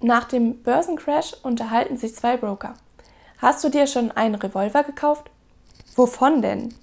Nach dem Börsencrash unterhalten sich zwei Broker. Hast du dir schon einen Revolver gekauft? Wovon denn?